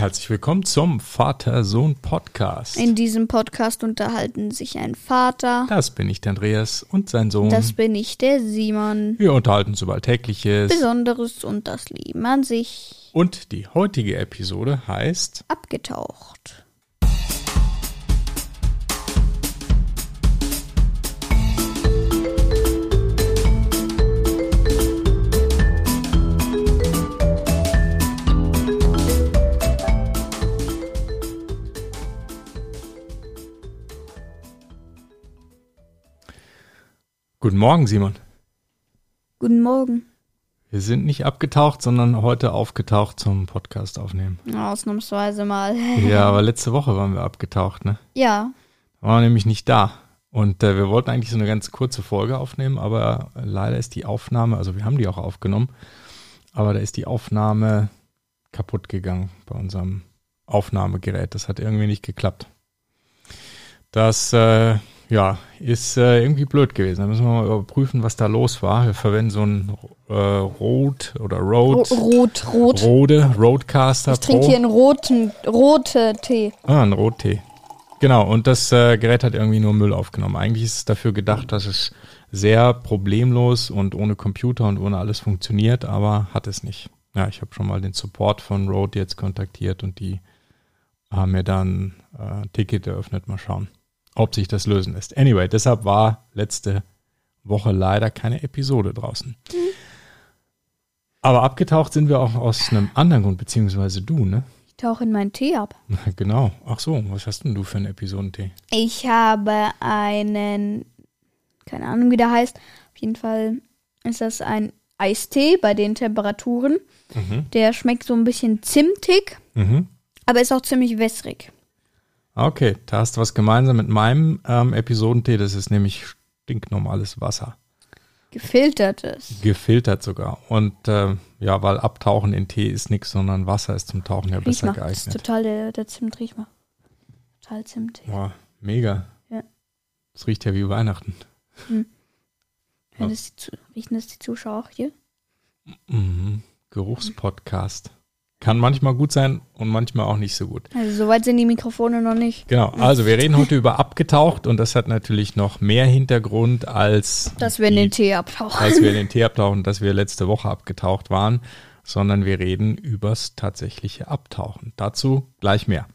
Herzlich willkommen zum Vater-Sohn-Podcast. In diesem Podcast unterhalten sich ein Vater. Das bin ich, der Andreas, und sein Sohn. Das bin ich, der Simon. Wir unterhalten uns über Alltägliches. Besonderes und das Leben an sich. Und die heutige Episode heißt Abgetaucht. Guten Morgen, Simon. Guten Morgen. Wir sind nicht abgetaucht, sondern heute aufgetaucht zum Podcast aufnehmen. Ausnahmsweise mal. Ja, aber letzte Woche waren wir abgetaucht, ne? Ja, Da waren wir nämlich nicht da. Und äh, wir wollten eigentlich so eine ganz kurze Folge aufnehmen, aber leider ist die Aufnahme, also wir haben die auch aufgenommen, aber da ist die Aufnahme kaputt gegangen bei unserem Aufnahmegerät. Das hat irgendwie nicht geklappt. Das äh, ja, ist äh, irgendwie blöd gewesen. Da müssen wir mal überprüfen, was da los war. Wir verwenden so ein äh, Rot oder Ro Rode, rot, rot. Rode Roadcaster Ich trinke Pro. hier einen roten, rote Tee. Ah, ein Rottee. Genau, und das äh, Gerät hat irgendwie nur Müll aufgenommen. Eigentlich ist es dafür gedacht, dass es sehr problemlos und ohne Computer und ohne alles funktioniert, aber hat es nicht. Ja, ich habe schon mal den Support von Rode jetzt kontaktiert und die haben mir dann äh, ein Ticket eröffnet. Mal schauen, ob sich das lösen lässt. Anyway, deshalb war letzte Woche leider keine Episode draußen. Aber abgetaucht sind wir auch aus einem anderen Grund, beziehungsweise du, ne? Ich tauche in meinen Tee ab. Genau. Ach so, was hast denn du für einen Episodentee? Ich habe einen, keine Ahnung, wie der heißt. Auf jeden Fall ist das ein Eistee bei den Temperaturen. Mhm. Der schmeckt so ein bisschen zimtig, Mhm. aber ist auch ziemlich wässrig. Okay, da hast du was gemeinsam mit meinem ähm, Episodentee. Das ist nämlich stinknormales Wasser. Gefiltertes. Gefiltert sogar. Und äh, ja, weil Abtauchen in Tee ist nichts, sondern Wasser ist zum Tauchen ja Riech besser mal. Das ist geeignet. total der, der Zimt, riech mal. Total zimtig. Boah, mega. Ja. Das riecht ja wie Weihnachten. Ja, das die, riechen das die Zuschauer auch hier? Mhm. Geruchspodcast. Kann manchmal gut sein und manchmal auch nicht so gut. Also soweit sind die Mikrofone noch nicht. Genau, also wir reden heute über abgetaucht und das hat natürlich noch mehr Hintergrund als Dass wir in den Tee abtauchen. als wir in den Tee abtauchen, dass wir letzte Woche abgetaucht waren, sondern wir reden übers tatsächliche Abtauchen. Dazu gleich mehr.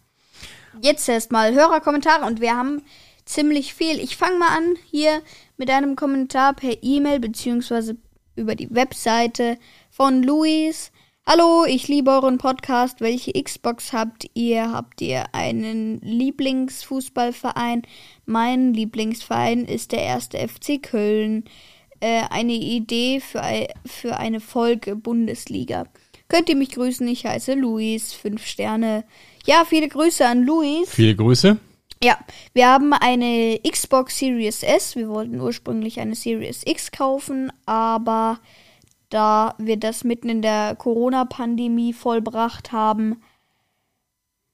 Jetzt erstmal Hörerkommentare und wir haben ziemlich viel. Ich fange mal an hier mit einem Kommentar per E-Mail beziehungsweise über die Webseite von Luis. Hallo, ich liebe euren Podcast. Welche Xbox habt ihr? Habt ihr einen Lieblingsfußballverein? Mein Lieblingsverein ist der erste FC Köln. Äh, eine Idee für, für eine Folge Bundesliga. Könnt ihr mich grüßen? Ich heiße Luis. Fünf Sterne. Ja, viele Grüße an Luis. Viele Grüße. Ja, wir haben eine Xbox Series S. Wir wollten ursprünglich eine Series X kaufen, aber da wir das mitten in der Corona-Pandemie vollbracht haben,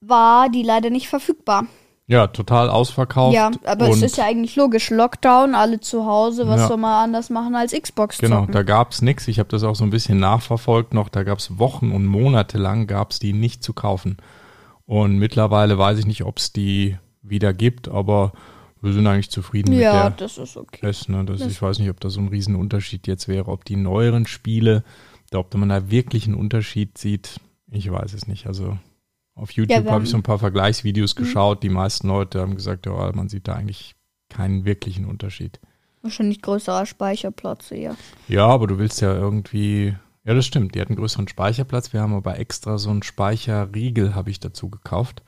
war die leider nicht verfügbar. Ja, total ausverkauft. Ja, aber es ist ja eigentlich logisch. Lockdown, alle zu Hause, was Ja. soll man anders machen als Xbox Genau, zocken? da gab's nix. Ich habe das auch so ein bisschen nachverfolgt noch. Da gab's Wochen und Monate lang gab's die nicht zu kaufen. Und mittlerweile weiß ich nicht, ob's die wieder gibt, aber wir sind eigentlich zufrieden ja, mit das ist okay. der S. Ne? Das, Das- ich weiß nicht, ob da so ein Riesenunterschied jetzt wäre, ob die neueren Spiele, da- ob man da wirklich einen Unterschied sieht. Ich weiß es nicht. Also auf YouTube wir habe ich so ein paar Vergleichsvideos Mhm. geschaut. Die meisten Leute haben gesagt, ja, man sieht da eigentlich keinen wirklichen Unterschied. Wahrscheinlich größerer Speicherplatz, ja. Ja, aber du willst ja irgendwie. Ja, das stimmt. Die hat einen größeren Speicherplatz. Wir haben aber extra so einen Speicherriegel, habe ich dazu gekauft,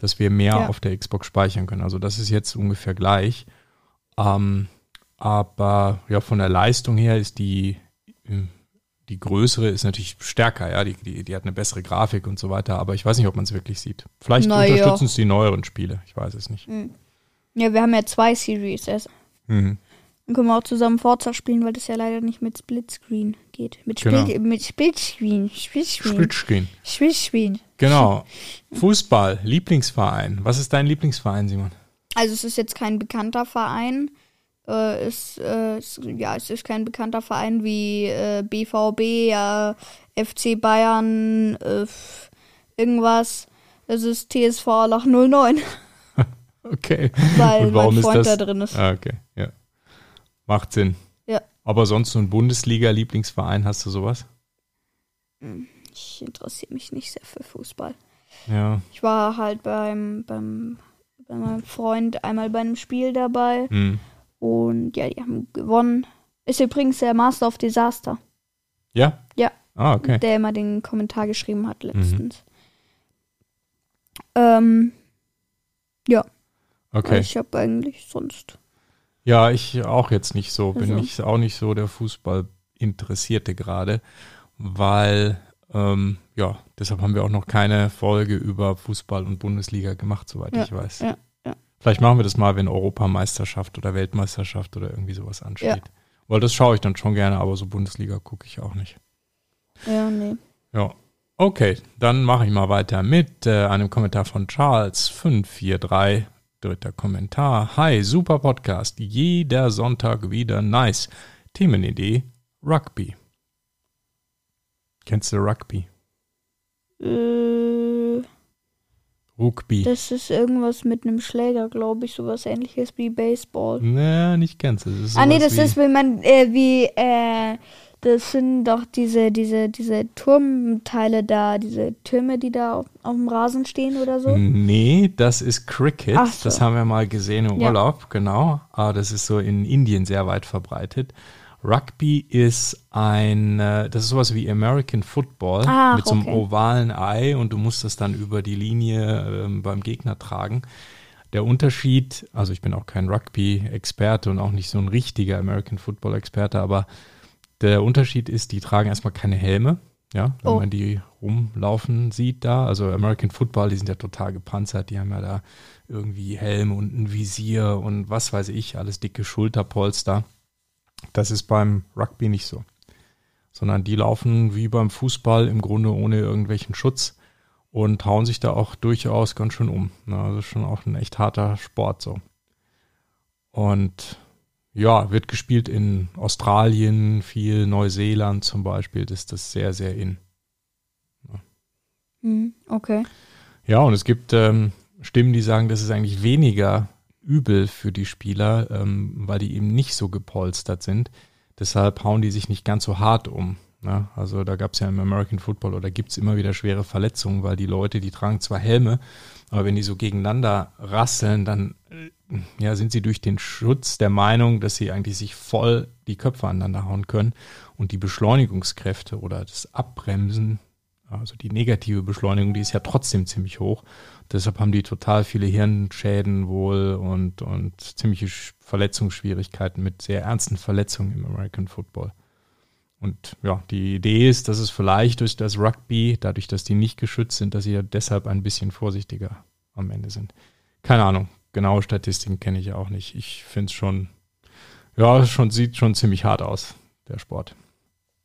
dass wir mehr Ja. auf der Xbox speichern können. Also das ist jetzt ungefähr gleich. Ähm, aber ja, von der Leistung her ist die, äh, die größere ist natürlich stärker, ja. Die, die, die hat eine bessere Grafik und so weiter, aber ich weiß nicht, ob man es wirklich sieht. Vielleicht Na ja. unterstützen es die neueren Spiele. Ich weiß es nicht. Ja, wir haben ja zwei Series S. Mhm. Dann können wir auch zusammen Forza spielen, weil das ja leider nicht mit Splitscreen geht. Mit, Spiel Genau. mit Splitscreen. Splitscreen. Splitscreen. Splitscreen. Genau. Fußball, Lieblingsverein. Was ist dein Lieblingsverein, Simon? Also es ist jetzt kein bekannter Verein. Äh, es, äh, es, ja, es ist kein bekannter Verein wie äh, BVB, FC Bayern, äh, irgendwas. Das ist TSV Lach 09, Okay. weil Und warum mein ist Freund das? da drin ist. Ah, okay, ja. Macht Sinn. Ja. Aber sonst so ein Bundesliga-Lieblingsverein, hast du sowas? Ich interessiere mich nicht sehr für Fußball. Ja. Ich war halt beim, beim, bei meinem Freund einmal bei einem Spiel dabei Hm. und ja, die haben gewonnen. Ist übrigens der Master of Disaster, Ja? Ja. Ah, okay. Mhm. der immer den Kommentar geschrieben hat letztens. Ähm, Okay. ich habe eigentlich sonst. Ja, ich auch jetzt nicht so. Bin Also. ich auch nicht so der Fußball-Interessierte gerade, weil, ähm, ja, deshalb haben wir auch noch keine Folge über Fußball und Bundesliga gemacht, soweit Ja, ich weiß. ja, ja. Vielleicht machen wir das mal, wenn Europameisterschaft oder Weltmeisterschaft oder irgendwie sowas ansteht. Weil das schaue ich dann schon gerne, aber so Bundesliga gucke ich auch nicht. Ja, nee. Ja. Okay, dann mache ich mal weiter mit äh, einem Kommentar von Charles543. Dritter Kommentar. Hi, super Podcast. Jeder Sonntag wieder nice. Themenidee: Rugby. Kennst du Rugby? Äh, Rugby. das ist irgendwas mit einem Schläger, glaube ich, sowas ähnliches wie Baseball. Na, nicht ganz. Das ist ah, nee, das wie- ist, wenn man, äh, wie, äh, das sind doch diese, diese, diese Turmteile da, diese Türme, die da auf, auf dem Rasen stehen oder so. Nee, das ist Cricket. So. Das haben wir mal gesehen im Ja. Urlaub, genau. Aber das ist so in Indien sehr weit verbreitet. Rugby ist ein, äh, das ist sowas wie American Football Ach, mit so einem okay. ovalen Ei und du musst das dann über die Linie ähm, beim Gegner tragen. Der Unterschied, also ich bin auch kein Rugby-Experte und auch nicht so ein richtiger American Football-Experte, aber der Unterschied ist, die tragen erstmal keine Helme, ja, wenn Oh. man die rumlaufen sieht da. Also American Football, die sind ja total gepanzert, die haben ja da irgendwie Helm und ein Visier und was weiß ich, alles dicke Schulterpolster. Das ist beim Rugby nicht so. Sondern die laufen wie beim Fußball im Grunde ohne irgendwelchen Schutz und hauen sich da auch durchaus ganz schön um. Na, Also schon auch ein echt harter Sport so. Und ja, wird gespielt in Australien, viel Neuseeland zum Beispiel, das ist das sehr, sehr in. Hm, okay. Ja, und es gibt ähm, Stimmen, die sagen, das ist eigentlich weniger übel für die Spieler, ähm, weil die eben nicht so gepolstert sind. Deshalb hauen die sich nicht ganz so hart um. Ne? Also da gab es ja im American Football oder gibt es immer wieder schwere Verletzungen, weil die Leute, die tragen zwar Helme, aber wenn die so gegeneinander rasseln, dann äh, ja, sind sie durch den Schutz der Meinung, dass sie eigentlich sich voll die Köpfe aneinander hauen können und die Beschleunigungskräfte oder das Abbremsen also die negative Beschleunigung, die ist ja trotzdem ziemlich hoch. Deshalb haben die total viele Hirnschäden wohl und, und ziemliche Sch- Verletzungsschwierigkeiten mit sehr ernsten Verletzungen im American Football. Und ja, die Idee ist, dass es vielleicht durch das Rugby, dadurch, dass die nicht geschützt sind, dass sie ja deshalb ein bisschen vorsichtiger am Ende sind. Keine Ahnung, genaue Statistiken kenne ich auch nicht. Ich finde es schon, ja, schon, sieht schon ziemlich hart aus, der Sport.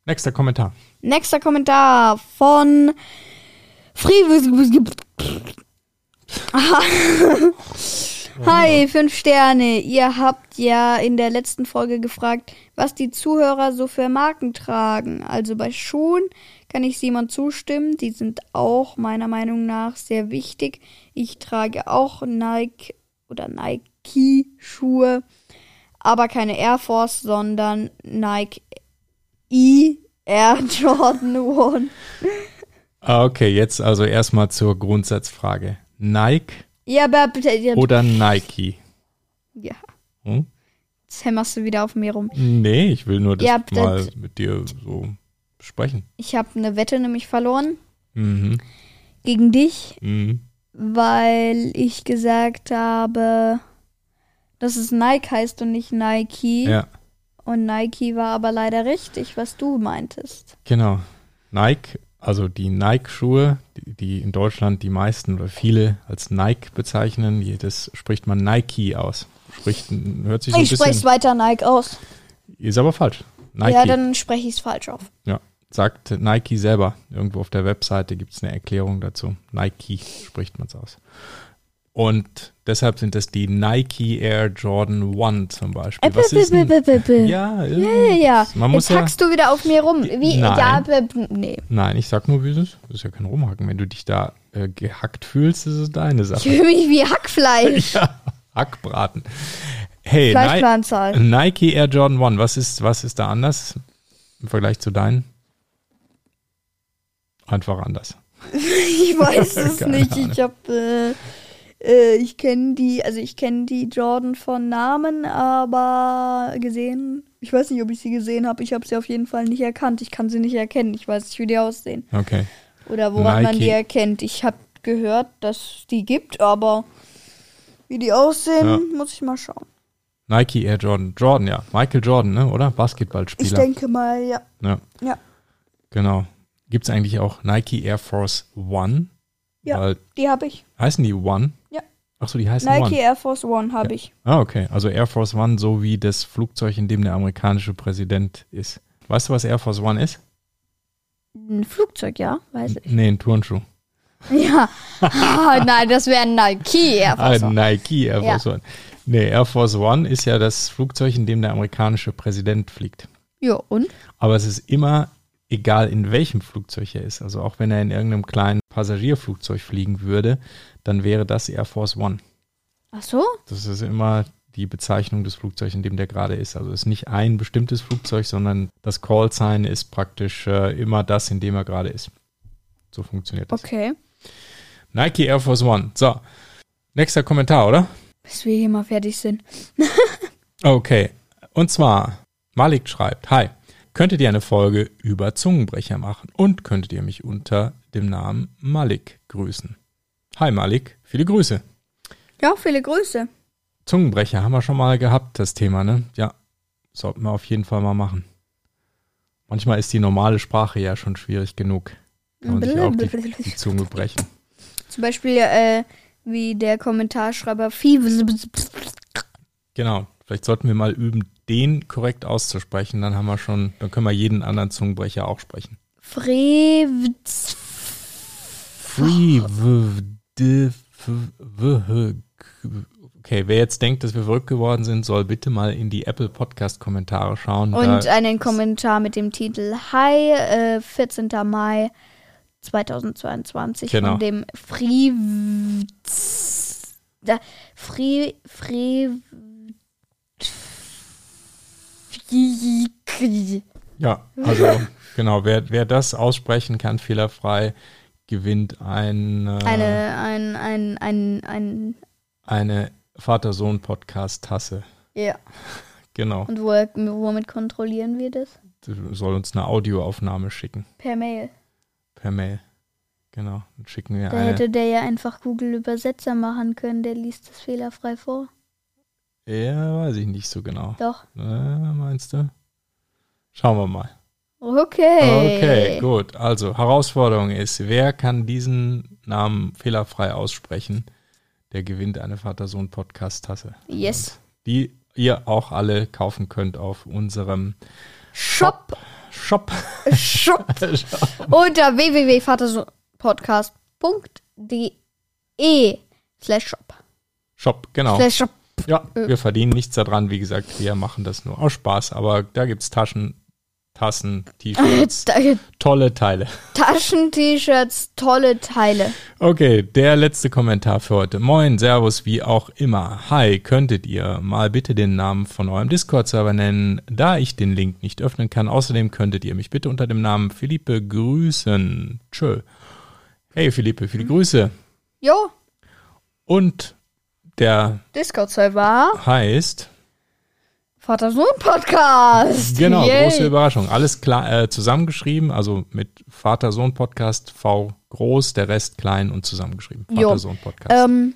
Nächster Kommentar. Nächster Kommentar von Friedrich. Hi, fünf Sterne. Ihr habt ja in der letzten Folge gefragt, was die Zuhörer so für Marken tragen. Also bei Schuhen kann ich Simon zustimmen. Die sind auch meiner Meinung nach sehr wichtig. Ich trage auch Nike oder Nike-Schuhe, aber keine Air Force, sondern Nike E Air Jordan One. Ah, Okay, jetzt also erstmal zur Grundsatzfrage. Nike Ja, aber bitte. Ja, oder Nike? ja. Hm? Jetzt hämmerst du wieder auf mir rum. Nee, ich will nur das Ja, mal mit dir so besprechen. Ich habe eine Wette nämlich verloren Mhm. gegen dich, Mhm. weil ich gesagt habe, dass es Nike heißt und nicht Nike. Ja, Und Nike war aber leider richtig, was du meintest. genau. Nike, also die Nike-Schuhe, die, die in Deutschland die meisten oder viele als Nike bezeichnen, das spricht man Nike aus. Spricht, hört sich so ich spreche es weiter Nike aus. ist aber falsch. Nike. Ja, dann spreche ich es falsch auf. Ja, sagt Nike selber. Irgendwo auf der Webseite gibt es eine Erklärung dazu. Nike spricht man es aus. Und deshalb sind das die Nike Air Jordan 1 zum Beispiel. Äh, Was ist ja, Ja, ja. Man muss Jetzt hackst du wieder auf mir rum. Wie? Nein. Nee. nein, ich sag nur, wie es ist. Das ist ja kein Rumhacken. Wenn du dich da äh, gehackt fühlst, ist es deine Ich Sache. fühle mich wie Hackfleisch. ja, Hackbraten. Hey, Fleischplanzahl. Nike Air Jordan 1, was ist, was ist da anders im Vergleich zu deinen? Einfach anders. Ich weiß es nicht. Ich habe, äh, ich kenne die, also ich kenne die Jordan von Namen, aber gesehen, ich weiß nicht, ob ich sie gesehen habe. Ich habe sie auf jeden Fall nicht erkannt. Ich kann sie nicht erkennen. Ich weiß nicht, wie die aussehen Okay. oder woran man Nike. die erkennt. Ich habe gehört, dass es die gibt, aber wie die aussehen, Ja. muss ich mal schauen. Nike Air Jordan. Jordan, ja. Michael Jordan, ne? oder? Ich Basketballspieler. denke mal, ja. Ja, Ja, genau. Gibt es eigentlich auch Nike Air Force One? Ja. Weil, die habe ich. heißen die One? Ja. Achso, die heißen Nike One. Air Force One habe ich. Ah, okay. Also Air Force One, so wie das Flugzeug, in dem der amerikanische Präsident ist. Weißt du, was Air Force One ist? Ein Flugzeug, ja, weiß ich. Nee, ein Turnschuh. Ja. Ah, nein, das wäre ein Nike Air Ah, Force One. Nike Air Ja. Force One. Nee, Air Force One ist ja das Flugzeug, in dem der amerikanische Präsident fliegt. Ja, und? Aber es ist immer egal, in welchem Flugzeug er ist. Also auch wenn er in irgendeinem kleinen Passagierflugzeug fliegen würde, dann wäre das Air Force One. Ach so? Das ist immer die Bezeichnung des Flugzeugs, in dem der gerade ist. Also es ist nicht ein bestimmtes Flugzeug, sondern das Call Sign ist praktisch äh, immer das, in dem er gerade ist. So funktioniert das. Okay. Nike Air Force One. So, nächster Kommentar, oder? Bis wir hier mal fertig sind. Okay. Und zwar, Malik schreibt, Hi, könntet ihr eine Folge über Zungenbrecher machen und könntet ihr mich unter dem Namen Malik grüßen? Hi Malik, viele Grüße. Ja, viele Grüße. Zungenbrecher haben wir schon mal gehabt, das Thema, ne? Ja, sollten wir auf jeden Fall mal machen. Manchmal ist die normale Sprache ja schon schwierig genug. Kann man sich auch die, die Zunge brechen. Zum Beispiel, äh, wie der Kommentarschreiber. Genau. Vielleicht sollten wir mal üben, den korrekt auszusprechen. Dann haben wir schon, dann können wir jeden anderen Zungenbrecher auch sprechen. Frevz. Free. w- d- f- w- h- k- Okay, wer jetzt denkt, dass wir verrückt geworden sind, soll bitte mal in die Apple Podcast Kommentare schauen. Und einen Kommentar mit dem Titel Hi, äh, 14. Mai 2022 Genau. von dem Frevz. Da, Fre, Fre, ja, also genau, wer, wer das aussprechen kann, fehlerfrei, gewinnt ein, äh, Eine, ein, ein, ein, ein, eine Vater-Sohn-Podcast-Tasse. ja. Genau. Und wo, womit kontrollieren wir das? Du soll uns eine Audioaufnahme schicken. Per Mail. Per Mail. Genau. Dann schicken wir Da eine. hätte der ja einfach Google Übersetzer machen können, der liest das fehlerfrei vor. Ja, weiß ich nicht so genau. Doch. Äh, meinst du? Schauen wir mal. Okay. Okay, gut. Also, Herausforderung ist, wer kann diesen Namen fehlerfrei aussprechen? Der gewinnt eine Vater-Sohn-Podcast-Tasse. Yes. Die ihr auch alle kaufen könnt auf unserem Shop. Shop. Shop. Unter www.vaterpodcast.de slash shop. Shop, genau. Slash shop. Ja, wir verdienen nichts daran. Wie gesagt, wir machen das nur aus Spaß. Aber da gibt's Taschen, Tassen, T-Shirts, tolle Teile. Taschen-T-Shirts, tolle Teile. Okay, der letzte Kommentar für heute. Moin, Servus, wie auch immer. Hi, könntet ihr mal bitte den Namen von eurem Discord-Server nennen, da ich den Link nicht öffnen kann. Außerdem könntet ihr mich bitte unter dem Namen Philippe grüßen. Tschö. Hey Philippe, viele Grüße. Jo, Und der Discord-Server. heißt, Vater-Sohn-Podcast. genau, Yay. große Überraschung. Alles klar, äh, zusammengeschrieben, also mit Vater-Sohn-Podcast, V groß, der Rest klein und zusammengeschrieben. Vater-Sohn-Podcast. Ähm,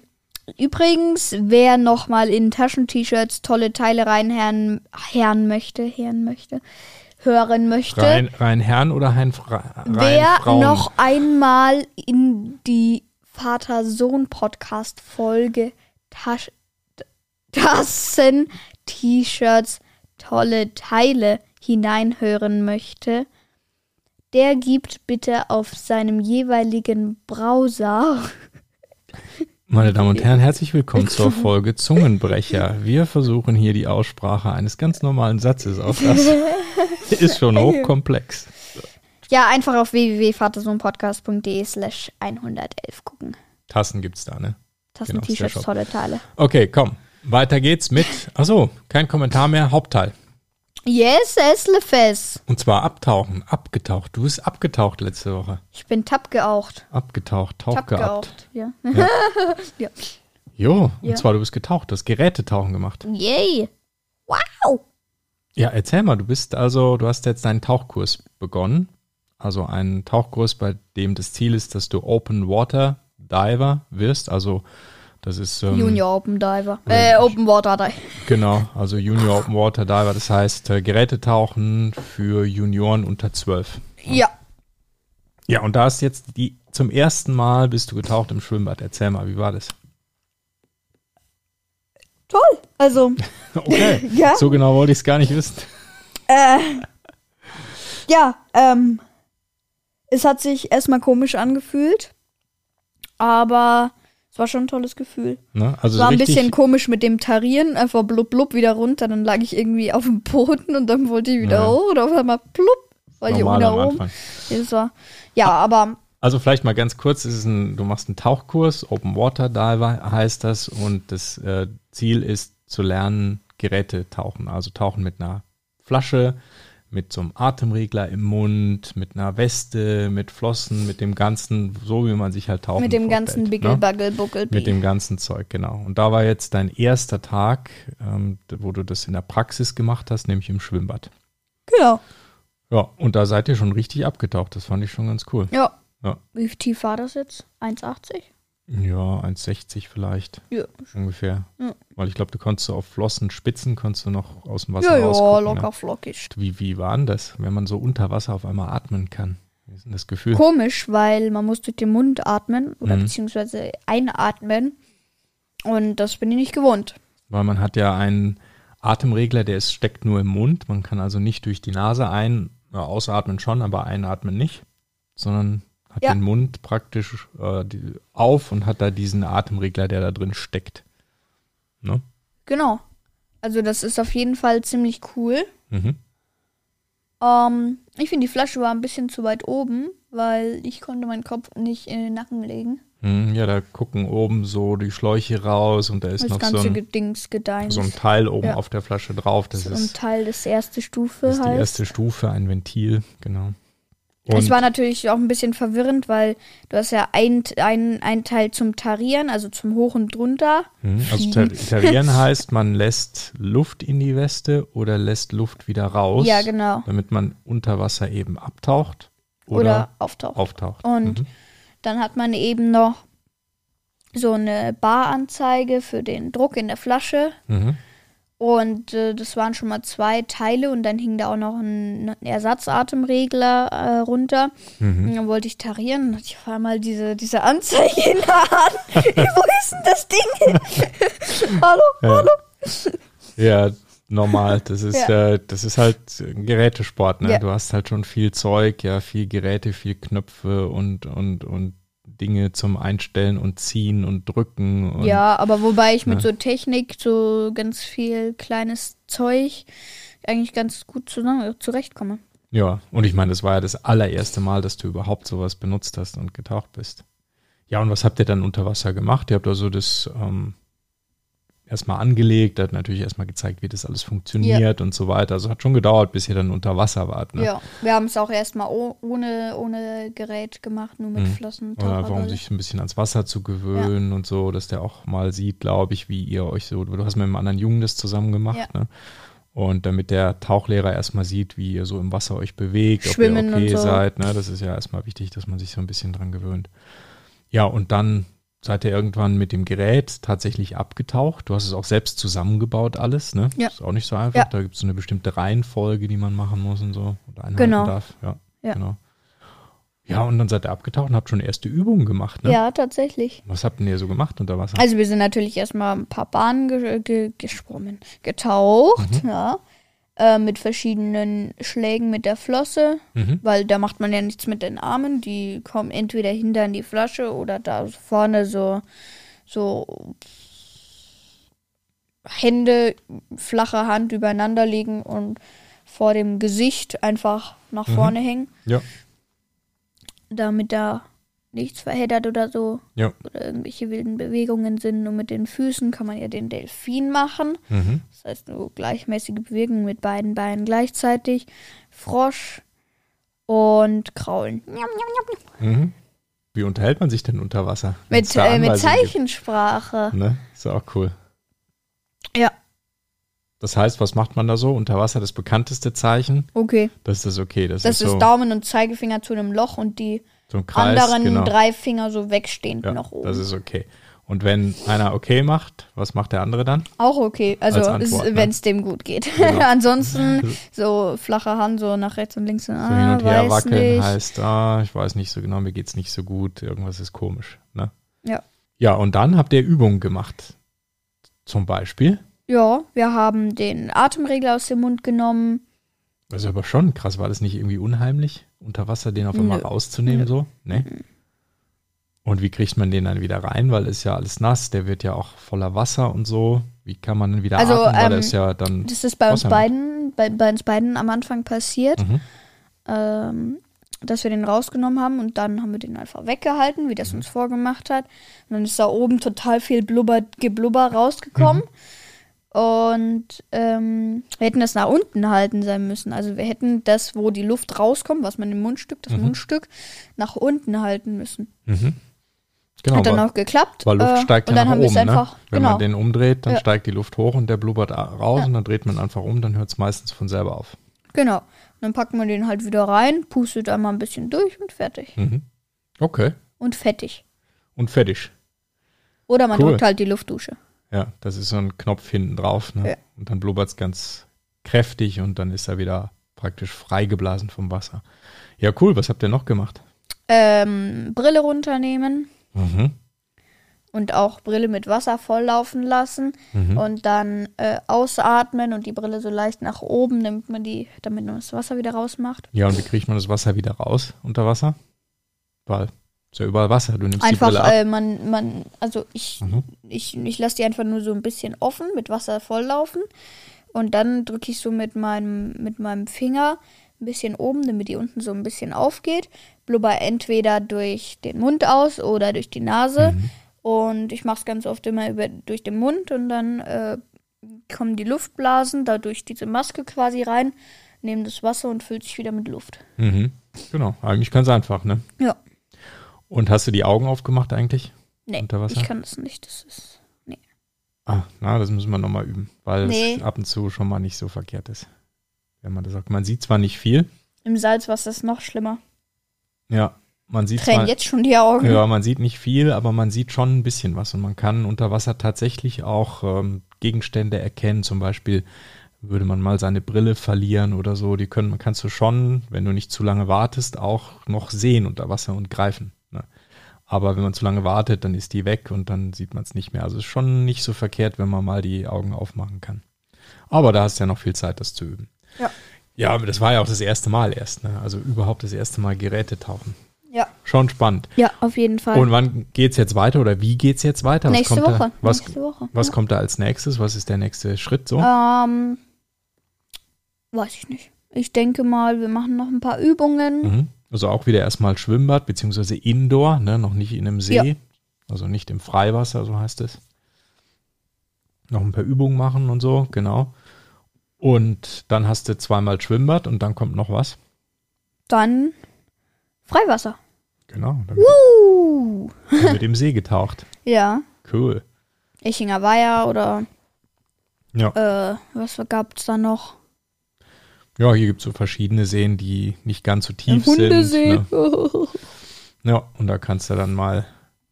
übrigens, wer nochmal in Taschen-T-Shirts tolle Teile reinherren herren möchte, herren möchte, hören möchte, Rein, rein Herrn oder rein, Fra rein wer Frauen? noch einmal in die Vater-Sohn-Podcast-Folge Tasch Tassen, T-Shirts, tolle Teile hineinhören möchte, der gibt bitte auf seinem jeweiligen Browser Meine Damen und Herren, herzlich willkommen zur Folge Zungenbrecher. Wir versuchen hier die Aussprache eines ganz normalen Satzes. Auch das ist schon hochkomplex. Ja, einfach auf www.vatersohnpodcast.de slash 111 gucken. Tassen gibt's da, ne? Tassen, Genau, T-Shirts, tolle Teile. Okay, komm. Weiter geht's mit. Achso, kein Kommentar mehr. Hauptteil. Yes, Eslefes. Und zwar abtauchen, abgetaucht. Du bist abgetaucht letzte Woche. Ich bin tapp geaucht. Abgetaucht, Tauch Tapp gehabt. geaucht. Ja. ja. Jo, Ja. und zwar du bist getaucht, du hast Gerätetauchen gemacht. Yay. Wow. Ja, erzähl mal, du bist also, du hast jetzt deinen Tauchkurs begonnen. Also einen Tauchkurs, bei dem das Ziel ist, dass du Open Water Diver wirst. Also das ist ähm, Junior Open Diver. Äh, Open Water Diver. Genau, also Junior Open Water Diver. Das heißt äh, Gerätetauchen für Junioren unter 12. Ja. Ja, und da ist jetzt die zum ersten Mal bist du getaucht im Schwimmbad. Erzähl mal, wie war das? Toll. Also, Okay, Ja. so genau wollte ich es gar nicht wissen. äh, ja, ähm, es hat sich erstmal komisch angefühlt, aber es war schon ein tolles Gefühl. Ne? Also Es war ein bisschen komisch mit dem Tarieren, einfach blub blub wieder runter, dann lag ich irgendwie auf dem Boden und dann wollte ich wieder Ja. hoch und auf einmal plupp, weil ich am oben. Das war, ja, aber Also vielleicht mal ganz kurz, ein, du machst einen Tauchkurs, Open Water Diver heißt das und das äh, Ziel ist zu lernen, Geräte tauchen. Also tauchen mit einer Flasche, mit so einem Atemregler im Mund, mit einer Weste, mit Flossen, mit dem ganzen, so wie man sich halt tauchen mit dem vorstellt, ganzen ne? Bagel, Buckel, Mit dem ganzen Zeug, genau. Und da war jetzt dein erster Tag, ähm, wo du das in der Praxis gemacht hast, nämlich im Schwimmbad. Genau. Ja, und da seid ihr schon richtig abgetaucht. Das fand ich schon ganz cool. Ja. Ja. Wie tief war das jetzt? 1,80? Ja, 1,60 vielleicht. Ja. ungefähr. Ja. Weil ich glaube, du konntest so auf Flossen, Spitzen konntest du noch aus dem Wasser Ja, ja, rausgucken. locker Ne? flockig. Wie, wie war denn das, wenn man so unter Wasser auf einmal atmen kann? Wie ist denn das Gefühl? Komisch, weil man muss durch den Mund atmen oder Mhm. beziehungsweise einatmen. Und das bin ich nicht gewohnt. Weil man hat ja einen Atemregler, der ist, steckt nur im Mund. Man kann also nicht durch die Nase ein, ja, ausatmen schon, aber einatmen nicht, sondern hat Ja. den Mund praktisch äh, die, auf und hat da diesen Atemregler, der da drin steckt. Ne? Genau. Also das ist auf jeden Fall ziemlich cool. Mhm. Ähm, ich finde, die Flasche war ein bisschen zu weit oben, weil ich konnte meinen Kopf nicht in den Nacken legen. Hm, Ja, da gucken oben so die Schläuche raus und da ist Das noch so ein, so ein Teil oben Ja. auf der Flasche drauf. Das so ein ist, Teil des erste Stufe das ist die heißt. erste Stufe, ein Ventil, genau. Es war natürlich auch ein bisschen verwirrend, weil du hast ja ein, ein, ein Teil zum Tarieren, also zum Hoch und drunter. Mhm, Also tar- tarieren heißt, man lässt Luft in die Weste oder lässt Luft wieder raus, Ja, genau. damit man unter Wasser eben abtaucht oder, Oder, auftaucht. auftaucht. Und Mhm. dann hat man eben noch so eine Baranzeige für den Druck in der Flasche. Mhm. Und äh, das waren schon mal zwei Teile und dann hing da auch noch ein, ein Ersatzatemregler äh, runter. Mhm. Und dann wollte ich tarieren und hatte ich auf einmal diese, diese Anzeige in der Hand. Wo ist denn das Ding? hallo, Ja. hallo. Ja, normal. Das ist, Ja. äh, das ist halt ein Gerätesport. Ne? Ja. Du hast halt schon viel Zeug, ja, viel Geräte, viel Knöpfe und, und, und Dinge zum Einstellen und Ziehen und Drücken. Und, Ja, aber wobei ich mit Ja. so Technik, so ganz viel kleines Zeug eigentlich ganz gut zusammen, zurechtkomme. Ja, und ich meine, das war ja das allererste Mal, dass du überhaupt sowas benutzt hast und getaucht bist. Ja, und was habt ihr dann unter Wasser gemacht? Ihr habt also das ähm, erstmal angelegt, hat natürlich erstmal gezeigt, wie das alles funktioniert und so weiter. Also hat schon gedauert, bis ihr dann unter Wasser wart. Ne? Ja, wir haben es auch erstmal oh, ohne, ohne Gerät gemacht, nur mit Mhm. Flossen. Oder einfach, um Taucherbrille. sich ein bisschen ans Wasser zu gewöhnen und so, dass der auch mal sieht, glaube ich, wie ihr euch so, du hast mit einem anderen Jungen das zusammen gemacht, Ja. ne? Und damit der Tauchlehrer erstmal sieht, wie ihr so im Wasser euch bewegt, Schwimmen ob ihr okay so. seid, ne? Das ist ja erstmal wichtig, dass man sich so ein bisschen dran gewöhnt. Ja, und dann seid ihr irgendwann mit dem Gerät tatsächlich abgetaucht. Du hast es auch selbst zusammengebaut, alles, ne? Ja. Ist auch nicht so einfach. Ja. Da gibt es so eine bestimmte Reihenfolge, die man machen muss und so und einhalten Genau. darf. Ja, Ja. genau. Ja, und dann seid ihr abgetaucht und habt schon erste Übungen gemacht, ne? Ja, tatsächlich. Was habt denn ihr so gemacht unter Wasser? Also wir sind natürlich erstmal ein paar Bahnen ge ge gesprungen, getaucht, Mhm. ja. Äh, mit verschiedenen Schlägen mit der Flosse, Mhm. weil da macht man ja nichts mit den Armen. Die kommen entweder hinter in die Flasche oder da vorne so, so Hände, flache Hand übereinander legen und vor dem Gesicht einfach nach Mhm. vorne hängen, Ja. damit da nichts verheddert oder so Ja. oder irgendwelche wilden Bewegungen sind. Und mit den Füßen kann man ja den Delfin machen. Mhm. Das heißt nur gleichmäßige Bewegungen mit beiden Beinen gleichzeitig. Frosch und Kraulen. Mhm. Wie unterhält man sich denn unter Wasser? Mit, äh, mit? Zeichensprache. Ne? Ist auch cool. Ja, Das heißt, was macht man da so? Unter Wasser das bekannteste Zeichen? okay. Das ist okay. Das, Das ist, ist so, Daumen und Zeigefinger zu einem Loch und die so Kreis. anderen genau. drei Finger so wegstehend ja, nach oben. Das ist okay. Und wenn einer okay macht, was macht der andere dann? Auch okay, also Als ne? wenn es dem gut geht. Genau. Ansonsten so flache Hand, so nach rechts und links. So, So ah, hin und her weiß wackeln nicht. heißt, ah, ich weiß nicht so genau, mir geht's nicht so gut, irgendwas ist komisch. Ne? Ja. Ja, und dann habt ihr Übungen gemacht. Zum Beispiel. Ja, wir haben den Atemregler aus dem Mund genommen. Das ist aber schon krass. War das nicht irgendwie unheimlich, unter Wasser den auf einmal Nö. rauszunehmen? Nö. So? Nee? Und wie kriegt man den dann wieder rein? Weil ist ja alles nass, der wird ja auch voller Wasser und so. Wie kann man denn wieder Also, atmen? Weil ähm, ist ja dann. Das ist bei uns beiden, bei, bei uns beiden am Anfang passiert, Mhm. ähm, dass wir den rausgenommen haben und dann haben wir den einfach weggehalten, wie Mhm. das uns vorgemacht hat. Und dann ist da oben total viel Blubber, Geblubber rausgekommen. Und ähm, wir hätten das nach unten halten sein müssen. Also wir hätten das, wo die Luft rauskommt, was man im Mundstück, das Mhm. Mundstück, nach unten halten müssen. Mhm. Genau, Hat dann auch geklappt. weil Luft äh, steigt und ja dann nach haben wir es oben. einfach, ne? Wenn genau. man den umdreht, dann Ja. steigt die Luft hoch und der blubbert raus Ja. und dann dreht man einfach um, dann hört es meistens von selber auf. Genau. Und dann packt man den halt wieder rein, pustet einmal ein bisschen durch und fertig. Mhm. Okay. Und fettig. Und fertig. Oder man Cool. drückt halt die Luftdusche. Ja, das ist so ein Knopf hinten drauf. Ne? Ja. Und dann blubbert es ganz kräftig und dann ist er wieder praktisch freigeblasen vom Wasser. Ja, cool. Was habt ihr noch gemacht? Ähm, Brille runternehmen Mhm. und auch Brille mit Wasser volllaufen lassen Mhm. und dann äh, ausatmen und die Brille so leicht nach oben, damit man die, damit man das Wasser wieder rausmacht. Ja, und wie kriegt man das Wasser wieder raus unter Wasser? Weil ist ja überall Wasser. Du nimmst die Einfach, Brille ab. äh, man, man, also ich, Mhm. ich, ich lasse die einfach nur so ein bisschen offen mit Wasser volllaufen und dann drücke ich so mit meinem, mit meinem Finger ein bisschen oben, damit die unten so ein bisschen aufgeht. Blubber entweder durch den Mund aus oder durch die Nase. Mhm. Und ich mache es ganz oft immer über, durch den Mund und dann äh, kommen die Luftblasen da durch diese Maske quasi rein, nehmen das Wasser und füllt sich wieder mit Luft. Mhm. Genau, eigentlich ganz einfach, ne? Ja. Und hast du die Augen aufgemacht eigentlich? Nee, Unter Wasser? ich kann das nicht. Das ist. Nee. Ah, na, das müssen wir nochmal üben, weil Nee. es ab und zu schon mal nicht so verkehrt ist. Wenn man das sagt. Man sieht zwar nicht viel, Im Salzwasser ist es noch schlimmer. ja, man sieht Tränen jetzt schon die Augen. ja, man sieht nicht viel, aber man sieht schon ein bisschen was und man kann unter Wasser tatsächlich auch ähm, Gegenstände erkennen. Zum Beispiel würde man mal seine Brille verlieren oder so. Die können, kannst du schon, wenn du nicht zu lange wartest, auch noch sehen unter Wasser und greifen. Aber wenn man zu lange wartet, dann ist die weg und dann sieht man es nicht mehr. Also es ist schon nicht so verkehrt, wenn man mal die Augen aufmachen kann. Aber da hast du ja noch viel Zeit, das zu üben. Ja. Ja, aber das war ja auch das erste Mal erst. Ne? Also überhaupt das erste Mal Geräte tauchen. Ja. Schon spannend. Ja, auf jeden Fall. Und wann geht's jetzt weiter oder wie geht's jetzt weiter? Nächste kommt Woche. Da, was Nächste Woche. was ja. kommt da als nächstes? Was ist der nächste Schritt so? Ähm, weiß ich nicht. Ich denke mal, wir machen noch ein paar Übungen. Mhm. Also auch wieder erstmal Schwimmbad, beziehungsweise Indoor, ne? noch nicht in einem See. Ja. Also nicht im Freiwasser, so heißt es. Noch ein paar Übungen machen und so, genau. Und dann hast du zweimal Schwimmbad und dann kommt noch was. Dann Freiwasser. Genau, dann Uh. mit dem See getaucht. Ja. Cool. Echinger Weiher oder Ja. äh, was gab's da noch? Ja, hier gibt es so verschiedene Seen, die nicht ganz so tief Hundesee. sind. Ne? Ja, und da kannst du dann mal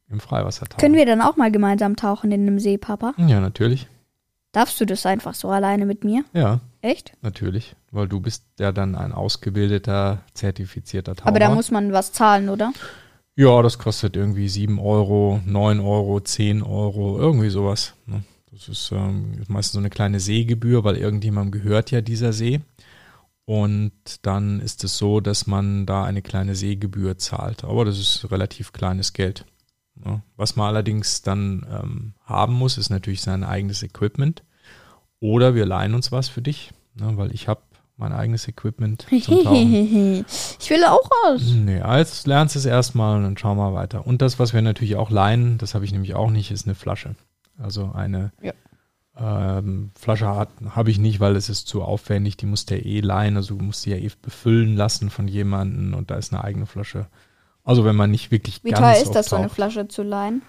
im Freiwasser tauchen. Können wir dann auch mal gemeinsam tauchen in einem See, Papa? Ja, natürlich. Darfst du das einfach so alleine mit mir? Ja, Echt? natürlich. Weil du bist ja dann ein ausgebildeter, zertifizierter Taucher. Aber da muss man was zahlen, oder? Ja, das kostet irgendwie 7 Euro, 9 Euro, 10 Euro, irgendwie sowas. ne? Das ist ähm, meistens so eine kleine Seegebühr, weil irgendjemandem gehört ja dieser See. Und dann ist es so, dass man da eine kleine Seegebühr zahlt. Aber das ist relativ kleines Geld. Was man allerdings dann ähm, haben muss, ist natürlich sein eigenes Equipment. Oder wir leihen uns was für dich, ne, weil ich habe mein eigenes Equipment zum Tauchen. ich will auch was. Nee, als lernst du es erstmal und dann schauen wir weiter. Und das, was wir natürlich auch leihen, das habe ich nämlich auch nicht, ist eine Flasche. Also eine Ja. Ähm, Flasche habe ich nicht, weil es ist zu aufwendig. Die musst du ja eh leihen. Also du musst die ja eh befüllen lassen von jemandem und da ist eine eigene Flasche. Also wenn man nicht wirklich Wie teuer ist das, so eine. Flasche zu leihen?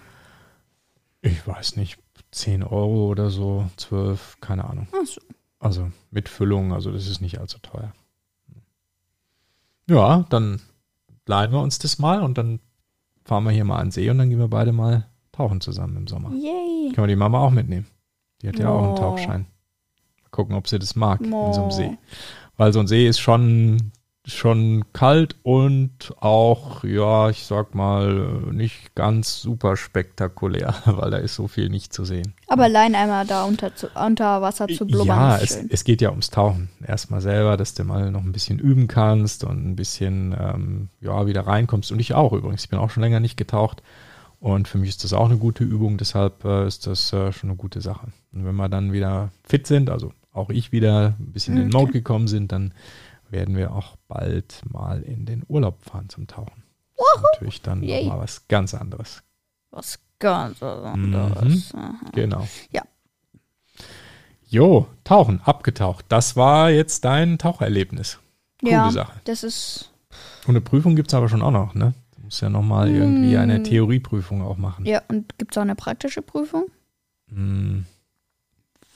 Ich weiß nicht, 10 Euro oder so, 12, keine Ahnung. Ach so. Also mit Füllung, also das ist nicht allzu teuer. Ja, dann leihen wir uns das mal und dann fahren wir hier mal an den See und dann gehen wir beide mal tauchen zusammen im Sommer. Yay. Können wir die Mama auch mitnehmen. Die hat ja auch einen Oh. Tauchschein. Mal gucken, ob sie das mag in so Oh. einem See. Weil so ein See ist schon, schon kalt und auch, ja, ich sag mal, nicht ganz super spektakulär, weil da ist so viel nicht zu sehen. Aber allein einmal da unter, zu, unter Wasser zu blubbern Ja, ist es, schön. es geht ja ums Tauchen. Erstmal selber, dass du mal noch ein bisschen üben kannst und ein bisschen ähm, ja, wieder reinkommst. Und ich auch übrigens. Ich bin auch schon länger nicht getaucht. Und für mich ist das auch eine gute Übung. Deshalb äh, ist das äh, schon eine gute Sache. Und wenn wir dann wieder fit sind, also auch ich wieder ein bisschen in den Mode gekommen sind, dann werden wir auch bald mal in den Urlaub fahren zum Tauchen. Natürlich dann nochmal was ganz anderes. Was ganz anderes. Aha. Genau. Ja. Jo, tauchen, abgetaucht. Das war jetzt dein Taucherlebnis. Coole ja, Sache. das ist, Und eine Prüfung gibt es aber schon auch noch, ne? Du musst ja nochmal irgendwie Hm. eine Theorieprüfung auch machen. ja, und gibt es auch eine praktische Prüfung? Hm,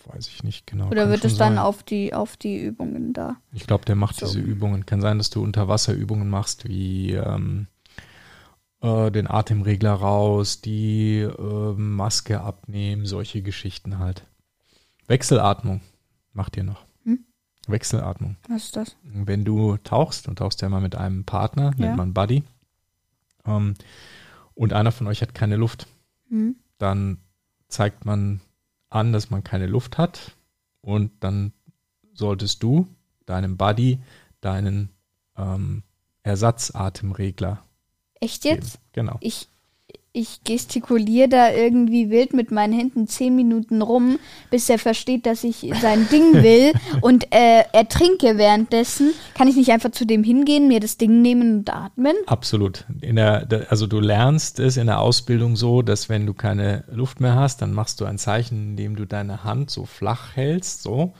weiß ich nicht genau. Oder kann wird es dann sein. auf die, auf die Übungen da? Ich glaube, der macht So. diese Übungen. Kann sein, dass du Unterwasserübungen machst, wie ähm, äh, den Atemregler raus, die äh, Maske abnehmen, solche Geschichten halt. Wechselatmung macht ihr noch. Hm? Wechselatmung. Was ist das? wenn du tauchst, und tauchst ja mal mit einem Partner, Ja. nennt man Buddy, ähm, und einer von euch hat keine Luft, Hm? dann zeigt man an, dass man keine Luft hat und dann solltest du deinem Buddy deinen ähm, Ersatzatemregler Echt geben. jetzt? Genau. Ich, ich gestikuliere da irgendwie wild mit meinen Händen zehn Minuten rum, bis er versteht, dass ich sein Ding will und äh, ertrinke währenddessen. Kann ich nicht einfach zu dem hingehen, mir das Ding nehmen und atmen? Absolut. In der, also du lernst es in der Ausbildung so, dass wenn du keine Luft mehr hast, dann machst du ein Zeichen, indem du deine Hand so flach hältst, so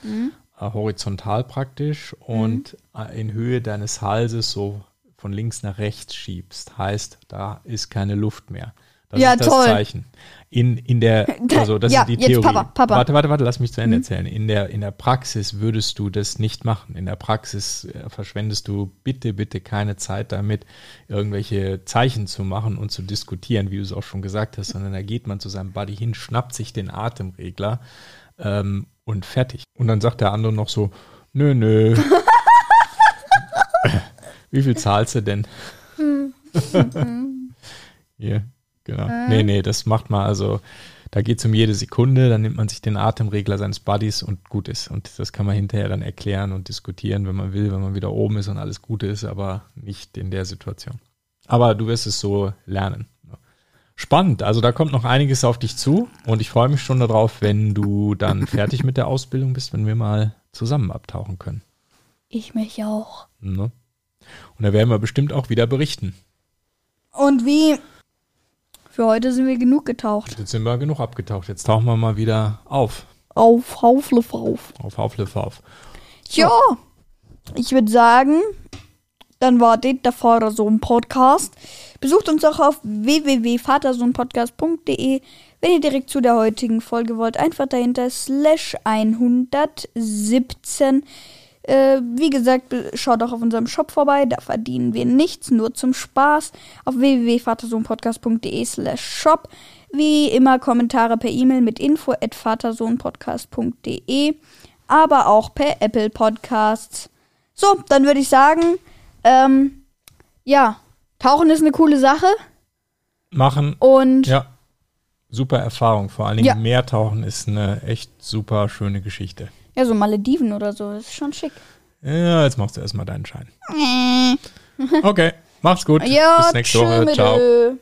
äh, horizontal praktisch und äh, in Höhe deines Halses so von links nach rechts schiebst. Heißt, da ist keine Luft mehr. Das Ja, ist das toll. Zeichen. In, in der, also das Ja, ist die Theorie. Papa, Papa. Warte, warte, warte, lass mich zu Ende erzählen. In der, in der Praxis würdest du das nicht machen. In der Praxis äh, verschwendest du bitte, bitte keine Zeit damit, irgendwelche Zeichen zu machen und zu diskutieren, wie du es auch schon gesagt hast, sondern da geht man zu seinem Buddy hin, schnappt sich den Atemregler ähm, und fertig. Und dann sagt der andere noch so, nö, nö. wie viel zahlst du denn? Hier, genau. Nee, nee, das macht man also, da geht es um jede Sekunde, dann nimmt man sich den Atemregler seines Buddies und gut ist. Und das kann man hinterher dann erklären und diskutieren, wenn man will, wenn man wieder oben ist und alles Gute ist, aber nicht in der Situation. Aber du wirst es so lernen. Spannend, also da kommt noch einiges auf dich zu und ich freue mich schon darauf, wenn du dann fertig mit der Ausbildung bist, wenn wir mal zusammen abtauchen können. Ich mich auch. Ne? Und da werden wir bestimmt auch wieder berichten. Und wie? Für heute sind wir genug getaucht. Jetzt sind wir genug abgetaucht. Jetzt tauchen wir mal wieder auf. Auf Haufliff auf. Auf Haufliff auf. Ja, ich würde sagen, dann war das der Vatersohn-Podcast. Besucht uns auch auf www.vatersohnpodcast.de. Wenn ihr direkt zu der heutigen Folge wollt, einfach dahinter slash 117. Äh, wie gesagt, schaut auch auf unserem Shop vorbei. Da verdienen wir nichts, nur zum Spaß. Auf www.vatersohnpodcast.de slash shop. Wie immer Kommentare per E-Mail mit info at vatersohnpodcast.de. Aber auch per Apple Podcasts. So, dann würde ich sagen, ähm, ja, Tauchen ist eine coole Sache. Machen, Und ja, super Erfahrung. Vor allen Dingen Ja. Meertauchen ist eine echt super schöne Geschichte. Ja, so Malediven oder so, ist schon schick. Ja, jetzt machst du erstmal deinen Schein. Okay, mach's gut. Ja, Bis nächste Woche. Ciao.